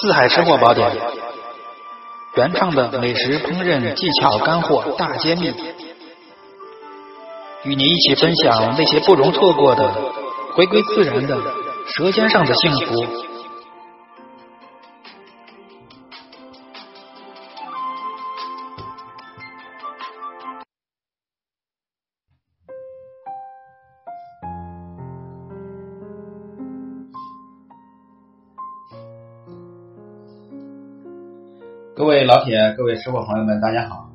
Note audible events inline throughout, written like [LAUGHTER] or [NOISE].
四海吃货宝典，原创的美食烹饪技巧干货大揭秘，与您一起分享那些不容错过的回归自然的舌尖上的幸福。各位老铁，各位吃货朋友们，大家好！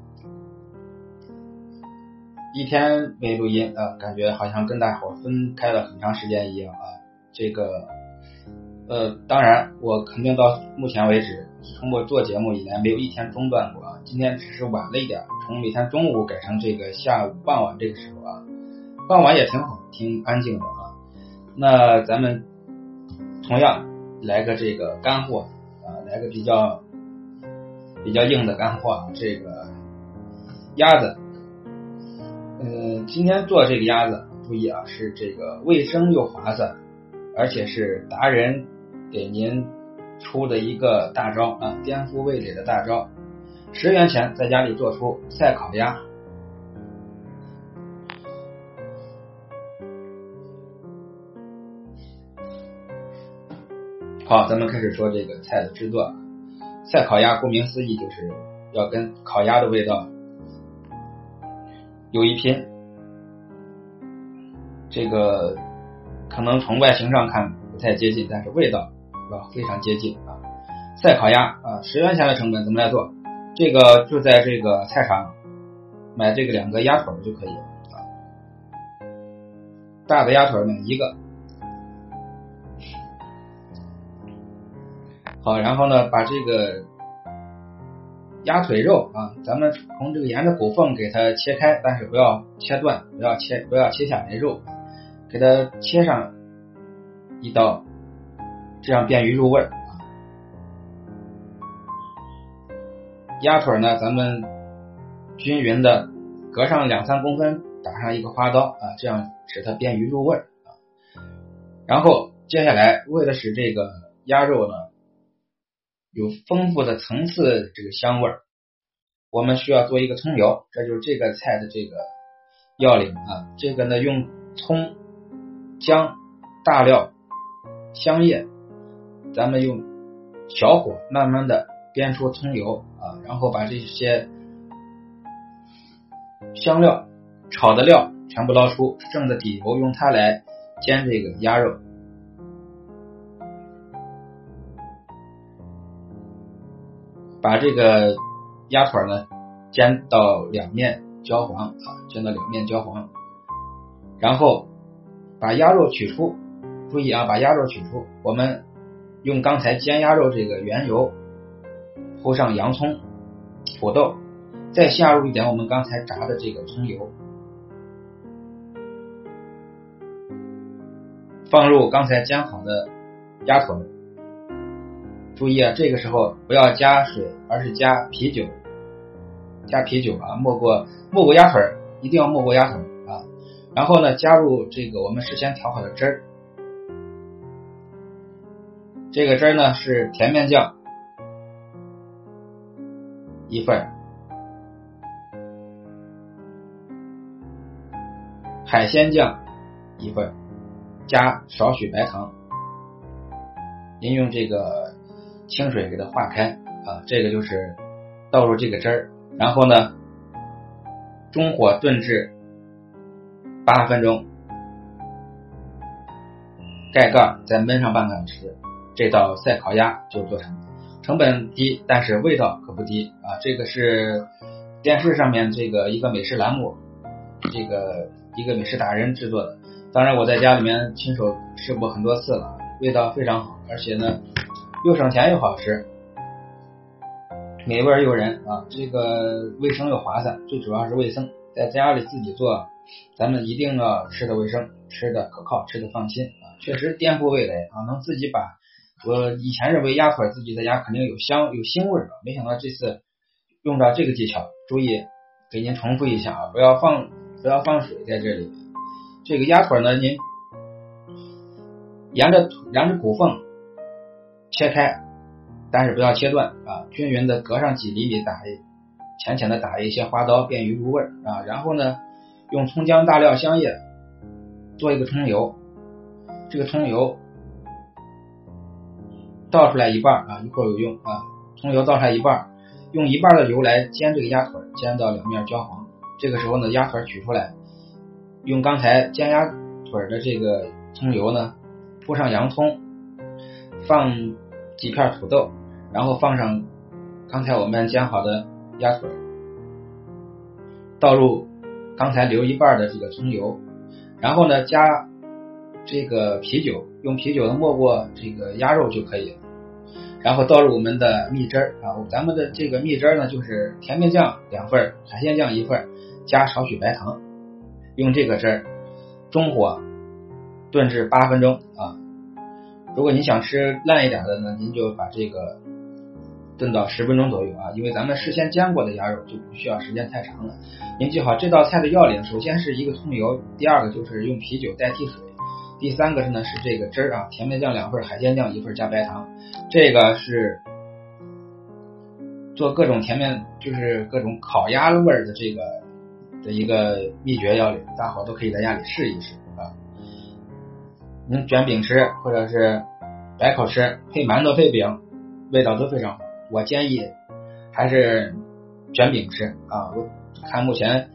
一天没录音啊，感觉好像跟大伙分开了很长时间一样啊。这个呃，当然我肯定到目前为止，从我做节目以来没有一天中断过啊。今天只是晚了一点，从每天中午改成这个下午傍晚这个时候啊。傍晚也挺好，挺安静的啊。那咱们同样来个这个干货啊，来个比较。比较硬的干货，这个鸭子，嗯，今天做这个鸭子，注意啊，是这个卫生又划算，而且是达人给您出的一个大招啊，颠覆味蕾的大招，十元钱在家里做出赛烤鸭。好，咱们开始说这个菜的制作。赛烤鸭顾名思义就是要跟烤鸭的味道有一拼，这个可能从外形上看不太接近，但是味道啊非常接近啊。赛烤鸭啊，十元钱的成本怎么来做？这个就在这个菜场买这个两个鸭腿就可以了啊。大的鸭腿买一个。好，然后呢，把这个鸭腿肉啊，咱们从这个沿着骨缝给它切开，但是不要切断，不要切，不要切下来肉，给它切上一刀，这样便于入味啊。鸭腿呢，咱们均匀的隔上两三公分，打上一个花刀啊，这样使它便于入味啊。然后接下来，为了使这个鸭肉呢。有丰富的层次，这个香味儿，我们需要做一个葱油，这就是这个菜的这个要领啊。这个呢，用葱、姜、大料、香叶，咱们用小火慢慢的煸出葱油啊，然后把这些香料、炒的料全部捞出，剩的底油用它来煎这个鸭肉。把这个鸭腿呢煎到两面焦黄啊，煎到两面焦黄，然后把鸭肉取出，注意啊，把鸭肉取出，我们用刚才煎鸭肉这个原油铺上洋葱、土豆，再下入一点我们刚才炸的这个葱油，放入刚才煎好的鸭腿。注意啊，这个时候不要加水，而是加啤酒，加啤酒啊，没过没过鸭腿一定要没过鸭腿啊。然后呢，加入这个我们事先调好的汁儿，这个汁儿呢是甜面酱一份，海鲜酱一份，加少许白糖，您用这个。清水给它化开啊，这个就是倒入这个汁儿，然后呢，中火炖至八分钟，盖盖再焖上半个小时，这道赛烤鸭就做成了。成本低，但是味道可不低啊！这个是电视上面这个一个美食栏目，这个一个美食达人制作的。当然我在家里面亲手吃过很多次了，味道非常好，而且呢。又省钱又好吃，美味诱人啊！这个卫生又划算，最主要是卫生，在家里自己做，咱们一定要吃的卫生，吃的可靠，吃的放心啊！确实颠覆味蕾啊，能自己把我以前认为鸭腿自己在家肯定有香有腥味儿没想到这次用到这个技巧，注意给您重复一下啊，不要放不要放水在这里。这个鸭腿呢，您沿着沿着骨缝。切开，但是不要切断啊，均匀的隔上几厘米打，浅浅的打一些花刀，便于入味啊。然后呢，用葱姜大料香叶做一个葱油，这个葱油倒出来一半啊，一会有用啊。葱油倒出来一半，用一半的油来煎这个鸭腿，煎到两面焦黄。这个时候呢，鸭腿取出来，用刚才煎鸭腿的这个葱油呢，铺上洋葱，放几片土豆，然后放上刚才我们煎好的鸭腿，倒入刚才留一半的这个葱油，然后呢加这个啤酒，用啤酒呢没过这个鸭肉就可以了。然后倒入我们的蜜汁儿啊，咱们的这个蜜汁儿呢，就是甜面酱两份，海鲜酱一份，加少许白糖，用这个汁儿中火炖至八分钟啊。如果你想吃烂一点的呢，您就把这个炖到十分钟左右啊，因为咱们事先煎过的鸭肉就不需要时间太长了。您记好这道菜的要领，首先是一个葱油，第二个就是用啤酒代替水。第三个是呢，是这个汁儿啊，甜面酱两份，海鲜酱一份，加白糖。这个是做各种甜面，就是各种烤鸭味儿的这个的一个秘诀要领，大伙都可以在家里试一试能。卷饼吃，或者是白烤吃，配馒头配饼，味道都非常好。我建议还是卷饼吃啊。我看目前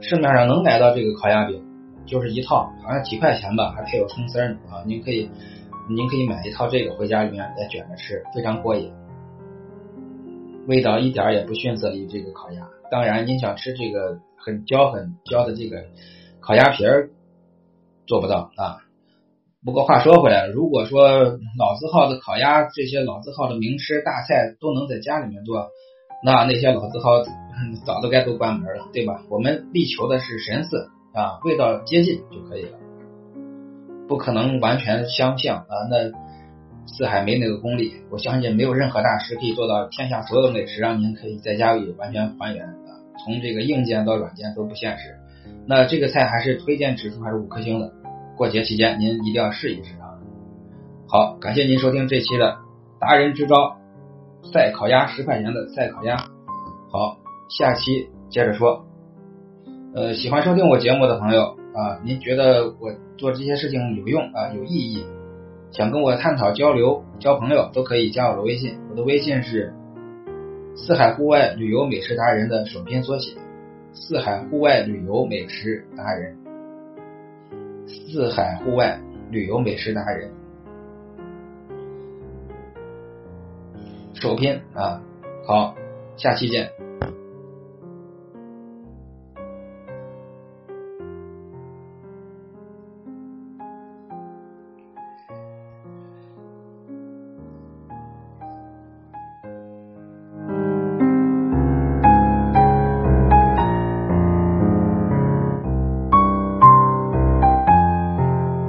市面上能买到这个烤鸭饼。就是一套，好像几块钱吧，还配有葱丝呢啊！您可以，您可以买一套这个回家里面再卷着吃，非常过瘾，味道一点也不逊色于这个烤鸭。当然，您想吃这个很焦很焦的这个烤鸭皮儿，做不到啊。不过话说回来，如果说老字号的烤鸭，这些老字号的名师大菜都能在家里面做，那那些老字号 [LAUGHS] 早都该都关门了，对吧？我们力求的是神似。啊，味道接近就可以了，不可能完全相像啊。那四海没那个功力，我相信没有任何大师可以做到天下所有的美食让您可以在家里完全还原。从这个硬件到软件都不现实。那这个菜还是推荐指数还是五颗星的。过节期间您一定要试一试啊。好，感谢您收听这期的达人支招赛烤鸭十块钱的赛烤鸭。好，下期接着说。呃，喜欢收听我节目的朋友啊，您觉得我做这些事情有用啊，有意义，想跟我探讨交流、交朋友，都可以加我的微信。我的微信是四海户外旅游美食达人的首拼缩写，四海户外旅游美食达人，四海户外旅游美食达人，首篇啊，好，下期见。